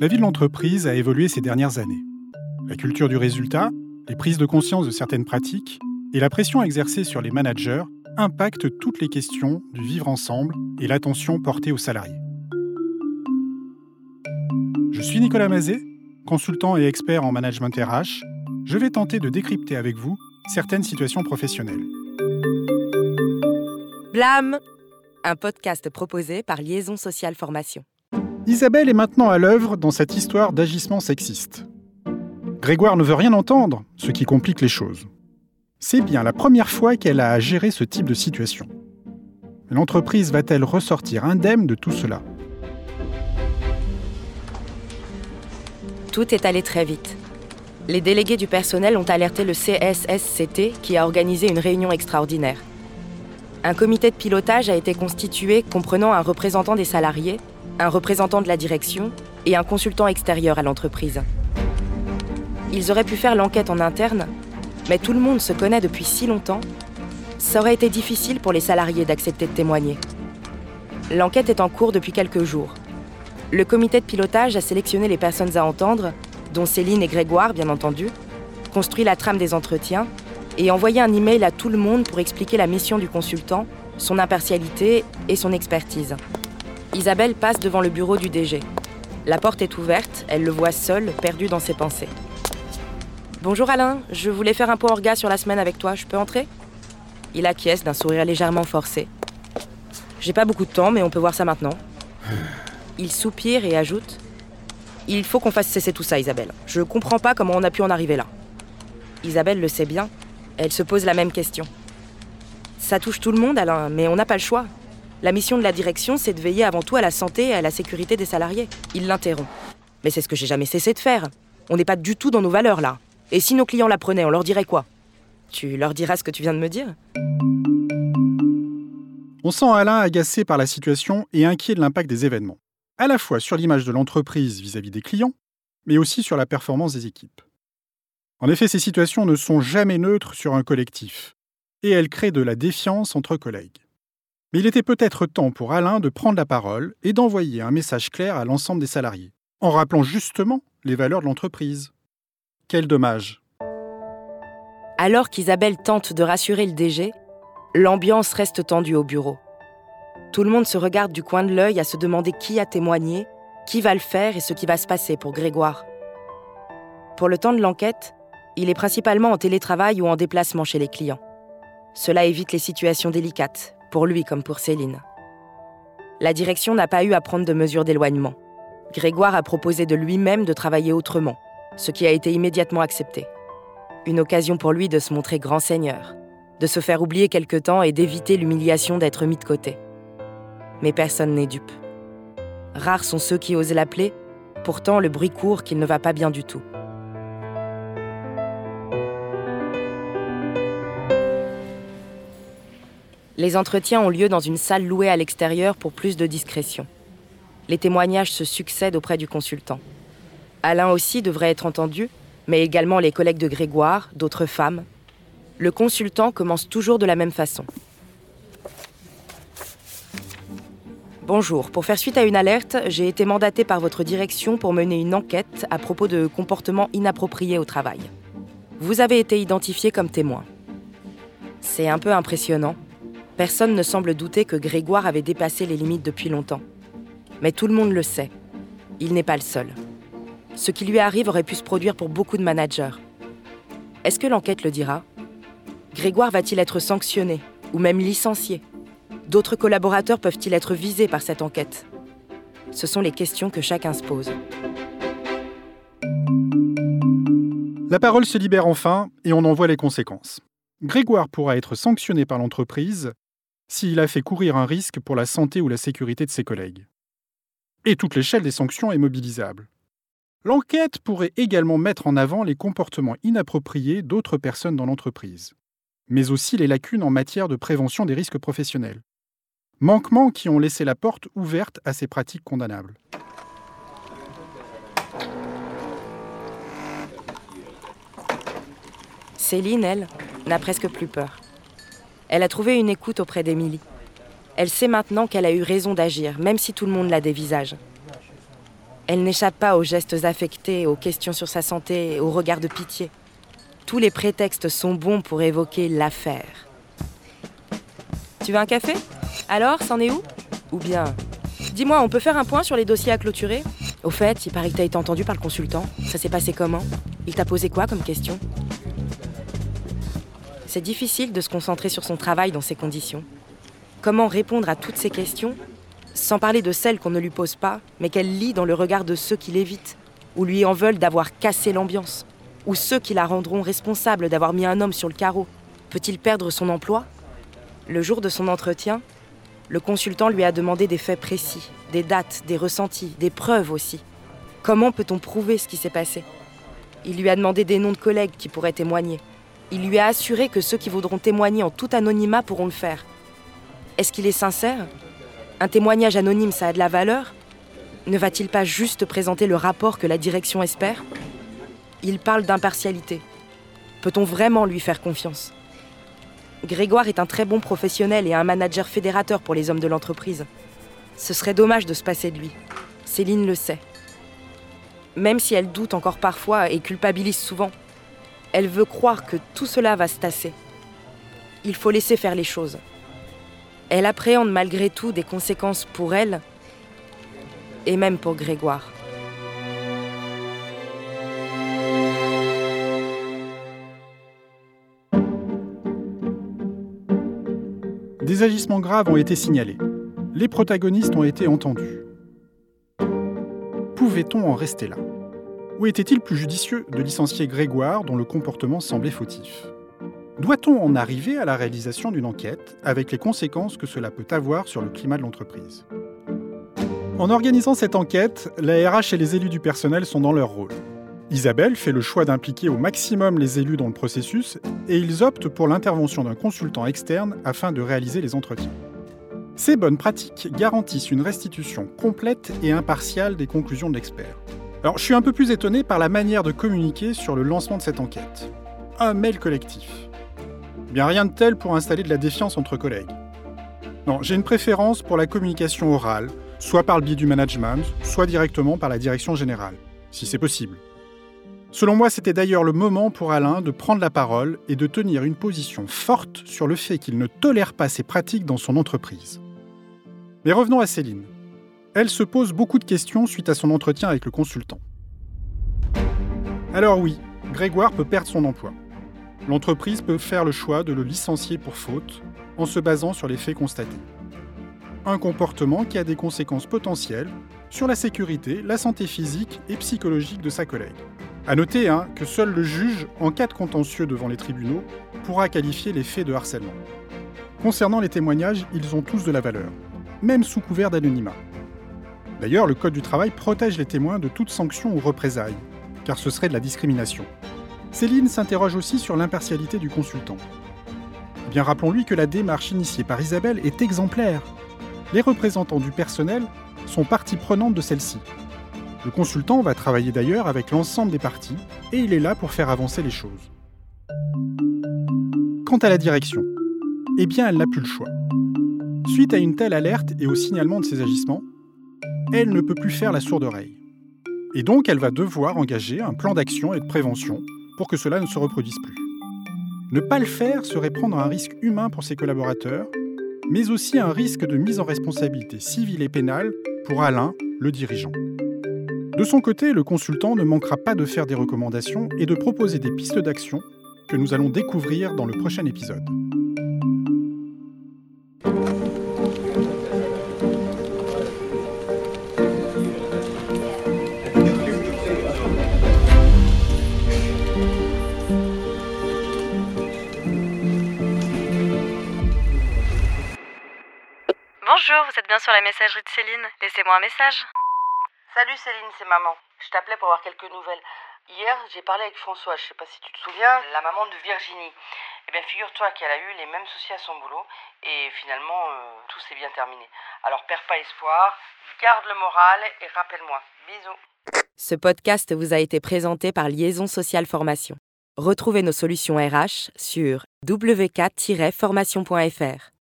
La vie de l'entreprise a évolué ces dernières années. La culture du résultat, les prises de conscience de certaines pratiques et la pression exercée sur les managers impactent toutes les questions du vivre ensemble et l'attention portée aux salariés. Je suis Nicolas Mazet, consultant et expert en management RH. Je vais tenter de décrypter avec vous certaines situations professionnelles. Blâme Un podcast proposé par Liaison Sociale Formation. Isabelle est maintenant à l'œuvre dans cette histoire d'agissement sexiste. Grégoire ne veut rien entendre, ce qui complique les choses. C'est bien la première fois qu'elle a à gérer ce type de situation. L'entreprise va-t-elle ressortir indemne de tout cela? Tout est allé très vite. Les délégués du personnel ont alerté le CSSCT qui a organisé une réunion extraordinaire. Un comité de pilotage a été constitué comprenant un représentant des salariés, un représentant de la direction et un consultant extérieur à l'entreprise. Ils auraient pu faire l'enquête en interne, mais tout le monde se connaît depuis si longtemps, ça aurait été difficile pour les salariés d'accepter de témoigner. L'enquête est en cours depuis quelques jours. Le comité de pilotage a sélectionné les personnes à entendre, dont Céline et Grégoire, bien entendu, construit la trame des entretiens et envoyé un email à tout le monde pour expliquer la mission du consultant, son impartialité et son expertise. Isabelle passe devant le bureau du DG. La porte est ouverte, elle le voit seul, perdu dans ses pensées. Bonjour Alain, je voulais faire un point orga sur la semaine avec toi, je peux entrer? Il acquiesce d'un sourire légèrement forcé. J'ai pas beaucoup de temps, mais on peut voir ça maintenant. Il soupire et ajoute Il faut qu'on fasse cesser tout ça, Isabelle. Je comprends pas comment on a pu en arriver là. Isabelle le sait bien. Elle se pose la même question. Ça touche tout le monde, Alain, mais on n'a pas le choix. La mission de la direction, c'est de veiller avant tout à la santé et à la sécurité des salariés. Il l'interrompt. Mais c'est ce que j'ai jamais cessé de faire. On n'est pas du tout dans nos valeurs là. Et si nos clients l'apprenaient, on leur dirait quoi? Tu leur diras ce que tu viens de me dire? On sent Alain agacé par la situation et inquiet de l'impact des événements à la fois sur l'image de l'entreprise vis-à-vis des clients, mais aussi sur la performance des équipes. En effet, ces situations ne sont jamais neutres sur un collectif, et elles créent de la défiance entre collègues. Mais il était peut-être temps pour Alain de prendre la parole et d'envoyer un message clair à l'ensemble des salariés, en rappelant justement les valeurs de l'entreprise. Quel dommage. Alors qu'Isabelle tente de rassurer le DG, l'ambiance reste tendue au bureau. Tout le monde se regarde du coin de l'œil à se demander qui a témoigné, qui va le faire et ce qui va se passer pour Grégoire. Pour le temps de l'enquête, il est principalement en télétravail ou en déplacement chez les clients. Cela évite les situations délicates, pour lui comme pour Céline. La direction n'a pas eu à prendre de mesures d'éloignement. Grégoire a proposé de lui-même de travailler autrement, ce qui a été immédiatement accepté. Une occasion pour lui de se montrer grand seigneur, de se faire oublier quelque temps et d'éviter l'humiliation d'être mis de côté mais personne n'est dupe. Rares sont ceux qui osent l'appeler, pourtant le bruit court qu'il ne va pas bien du tout. Les entretiens ont lieu dans une salle louée à l'extérieur pour plus de discrétion. Les témoignages se succèdent auprès du consultant. Alain aussi devrait être entendu, mais également les collègues de Grégoire, d'autres femmes. Le consultant commence toujours de la même façon. Bonjour, pour faire suite à une alerte, j'ai été mandaté par votre direction pour mener une enquête à propos de comportements inappropriés au travail. Vous avez été identifié comme témoin. C'est un peu impressionnant. Personne ne semble douter que Grégoire avait dépassé les limites depuis longtemps. Mais tout le monde le sait. Il n'est pas le seul. Ce qui lui arrive aurait pu se produire pour beaucoup de managers. Est-ce que l'enquête le dira? Grégoire va-t-il être sanctionné ou même licencié? D'autres collaborateurs peuvent-ils être visés par cette enquête? Ce sont les questions que chacun se pose. La parole se libère enfin et on en voit les conséquences. Grégoire pourra être sanctionné par l'entreprise s'il a fait courir un risque pour la santé ou la sécurité de ses collègues. Et toute l'échelle des sanctions est mobilisable. L'enquête pourrait également mettre en avant les comportements inappropriés d'autres personnes dans l'entreprise, mais aussi les lacunes en matière de prévention des risques professionnels manquements qui ont laissé la porte ouverte à ces pratiques condamnables. Céline, elle, n'a presque plus peur. Elle a trouvé une écoute auprès d'Émilie. Elle sait maintenant qu'elle a eu raison d'agir, même si tout le monde la dévisage. Elle n'échappe pas aux gestes affectés, aux questions sur sa santé, aux regards de pitié. Tous les prétextes sont bons pour évoquer l'affaire. Tu veux un café? Alors, c'en est où? Ou bien, dis-moi, on peut faire un point sur les dossiers à clôturer? Au fait, il paraît que t'as été entendu par le consultant. Ça s'est passé comment? Il t'a posé quoi comme question? C'est difficile de se concentrer sur son travail dans ces conditions. Comment répondre à toutes ces questions sans parler de celles qu'on ne lui pose pas, mais qu'elle lit dans le regard de ceux qui l'évitent, ou lui en veulent d'avoir cassé l'ambiance, ou ceux qui la rendront responsable d'avoir mis un homme sur le carreau? Peut-il perdre son emploi? Le jour de son entretien, le consultant lui a demandé des faits précis, des dates, des ressentis, des preuves aussi. Comment peut-on prouver ce qui s'est passé? Il lui a demandé des noms de collègues qui pourraient témoigner. Il lui a assuré que ceux qui voudront témoigner en tout anonymat pourront le faire. Est-ce qu'il est sincère? Un témoignage anonyme, ça a de la valeur? Ne va-t-il pas juste présenter le rapport que la direction espère? Il parle d'impartialité. Peut-on vraiment lui faire confiance? Grégoire est un très bon professionnel et un manager fédérateur pour les hommes de l'entreprise. Ce serait dommage de se passer de lui. Céline le sait. Même si elle doute encore parfois et culpabilise souvent, elle veut croire que tout cela va se tasser. Il faut laisser faire les choses. Elle appréhende malgré tout des conséquences pour elle et même pour Grégoire. Des agissements graves ont été signalés. Les protagonistes ont été entendus. Pouvait-on en rester là? Ou était-il plus judicieux de licencier Grégoire dont le comportement semblait fautif? Doit-on en arriver à la réalisation d'une enquête avec les conséquences que cela peut avoir sur le climat de l'entreprise? En organisant cette enquête, la RH et les élus du personnel sont dans leur rôle. Isabelle fait le choix d'impliquer au maximum les élus dans le processus et ils optent pour l'intervention d'un consultant externe afin de réaliser les entretiens. Ces bonnes pratiques garantissent une restitution complète et impartiale des conclusions de l'expert. Alors, je suis un peu plus étonné par la manière de communiquer sur le lancement de cette enquête. Un mail collectif. Bien rien de tel pour installer de la défiance entre collègues. Non, j'ai une préférence pour la communication orale, soit par le biais du management, soit directement par la direction générale, si c'est possible. Selon moi, c'était d'ailleurs le moment pour Alain de prendre la parole et de tenir une position forte sur le fait qu'il ne tolère pas ces pratiques dans son entreprise. Mais revenons à Céline. Elle se pose beaucoup de questions suite à son entretien avec le consultant. Alors oui, Grégoire peut perdre son emploi l'entreprise peut faire le choix de le licencier pour faute en se basant sur les faits constatés. Un comportement qui a des conséquences potentielles sur la sécurité, la santé physique et psychologique de sa collègue. A noter hein, que seul le juge, en cas de contentieux devant les tribunaux, pourra qualifier les faits de harcèlement. Concernant les témoignages, ils ont tous de la valeur, même sous couvert d'anonymat. D'ailleurs, le Code du travail protège les témoins de toute sanction ou représailles, car ce serait de la discrimination. Céline s'interroge aussi sur l'impartialité du consultant. Eh bien rappelons-lui que la démarche initiée par Isabelle est exemplaire. Les représentants du personnel sont partie prenante de celle-ci. Le consultant va travailler d'ailleurs avec l'ensemble des parties et il est là pour faire avancer les choses. Quant à la direction, eh bien elle n'a plus le choix. Suite à une telle alerte et au signalement de ses agissements, elle ne peut plus faire la sourde oreille. Et donc elle va devoir engager un plan d'action et de prévention pour que cela ne se reproduise plus. Ne pas le faire serait prendre un risque humain pour ses collaborateurs, mais aussi un risque de mise en responsabilité civile et pénale pour Alain, le dirigeant. De son côté, le consultant ne manquera pas de faire des recommandations et de proposer des pistes d'action que nous allons découvrir dans le prochain épisode. Bonjour, vous êtes bien sur la messagerie de Céline. Laissez-moi un message. Salut Céline, c'est maman. Je t'appelais pour avoir quelques nouvelles. Hier, j'ai parlé avec François, je sais pas si tu te souviens, la maman de Virginie. Eh bien, figure-toi qu'elle a eu les mêmes soucis à son boulot et finalement, euh, tout s'est bien terminé. Alors, perds pas espoir, garde le moral et rappelle-moi. Bisous. Ce podcast vous a été présenté par Liaison Sociale Formation. Retrouvez nos solutions RH sur wk-formation.fr.